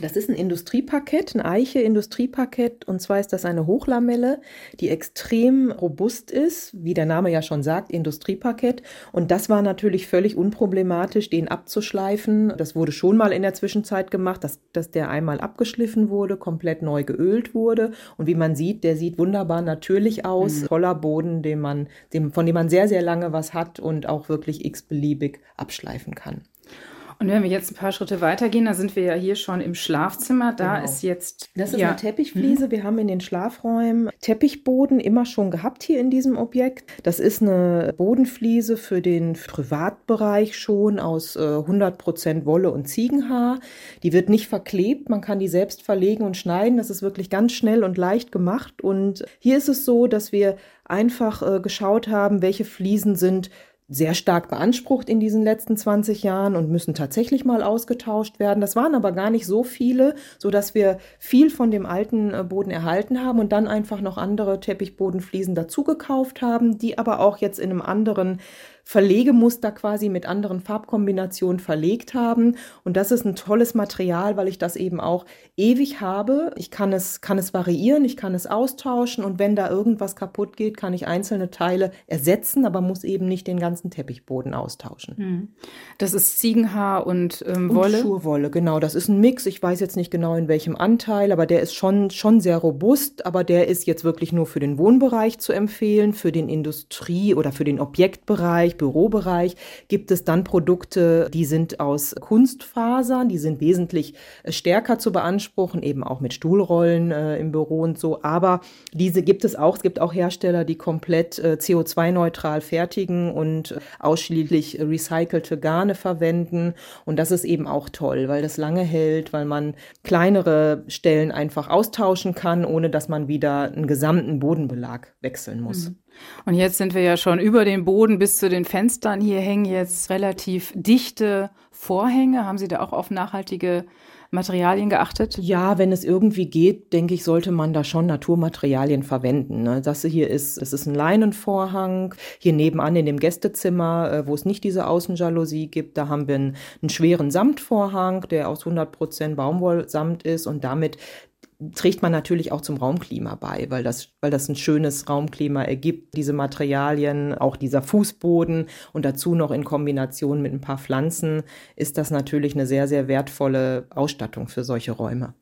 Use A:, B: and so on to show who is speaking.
A: Das ist ein Industrieparkett, ein Eiche-Industrieparkett. Und zwar ist das eine Hochlamelle, die extrem robust ist, wie der Name ja schon sagt, Industrieparkett. Und das war natürlich völlig unproblematisch, den abzuschleifen. Das wurde schon mal in der Zwischenzeit gemacht, dass, dass der einmal abgeschliffen wurde, komplett neu geölt wurde. Und wie man sieht, der sieht wunderbar natürlich aus. Mhm. Toller Boden, den man, dem, von dem man sehr, sehr lange was hat und auch wirklich x-beliebig abschleifen kann.
B: Und wenn wir jetzt ein paar Schritte weitergehen, da sind wir ja hier schon im Schlafzimmer. Da genau. ist jetzt.
A: Das ist ja. eine Teppichfliese. Mhm. Wir haben in den Schlafräumen Teppichboden immer schon gehabt hier in diesem Objekt. Das ist eine Bodenfliese für den Privatbereich schon aus äh, 100% Wolle und Ziegenhaar. Die wird nicht verklebt. Man kann die selbst verlegen und schneiden. Das ist wirklich ganz schnell und leicht gemacht. Und hier ist es so, dass wir einfach äh, geschaut haben, welche Fliesen sind sehr stark beansprucht in diesen letzten 20 Jahren und müssen tatsächlich mal ausgetauscht werden. Das waren aber gar nicht so viele, so dass wir viel von dem alten äh, Boden erhalten haben und dann einfach noch andere Teppichbodenfliesen dazugekauft haben, die aber auch jetzt in einem anderen Verlegemuster quasi mit anderen Farbkombinationen verlegt haben. Und das ist ein tolles Material, weil ich das eben auch ewig habe. Ich kann es, kann es variieren, ich kann es austauschen und wenn da irgendwas kaputt geht, kann ich einzelne Teile ersetzen, aber muss eben nicht den ganzen Teppichboden austauschen. Hm.
B: Das ist Ziegenhaar und ähm, Wolle?
A: Und Schurwolle, genau. Das ist ein Mix. Ich weiß jetzt nicht genau in welchem Anteil, aber der ist schon, schon sehr robust, aber der ist jetzt wirklich nur für den Wohnbereich zu empfehlen, für den Industrie- oder für den Objektbereich Bürobereich gibt es dann Produkte, die sind aus Kunstfasern, die sind wesentlich äh, stärker zu beanspruchen, eben auch mit Stuhlrollen äh, im Büro und so. Aber diese gibt es auch. Es gibt auch Hersteller, die komplett äh, CO2-neutral fertigen und äh, ausschließlich recycelte Garne verwenden. Und das ist eben auch toll, weil das lange hält, weil man kleinere Stellen einfach austauschen kann, ohne dass man wieder einen gesamten Bodenbelag wechseln muss. Mhm.
B: Und jetzt sind wir ja schon über den Boden bis zu den Fenstern. Hier hängen jetzt relativ dichte Vorhänge. Haben Sie da auch auf nachhaltige Materialien geachtet?
A: Ja, wenn es irgendwie geht, denke ich, sollte man da schon Naturmaterialien verwenden. Ne? Das hier ist, es ist ein Leinenvorhang. Hier nebenan in dem Gästezimmer, äh, wo es nicht diese Außenjalousie gibt, da haben wir einen, einen schweren Samtvorhang, der aus 100% Baumwollsamt ist und damit trägt man natürlich auch zum Raumklima bei, weil das, weil das ein schönes Raumklima ergibt, diese Materialien, auch dieser Fußboden und dazu noch in Kombination mit ein paar Pflanzen ist das natürlich eine sehr, sehr wertvolle Ausstattung für solche Räume.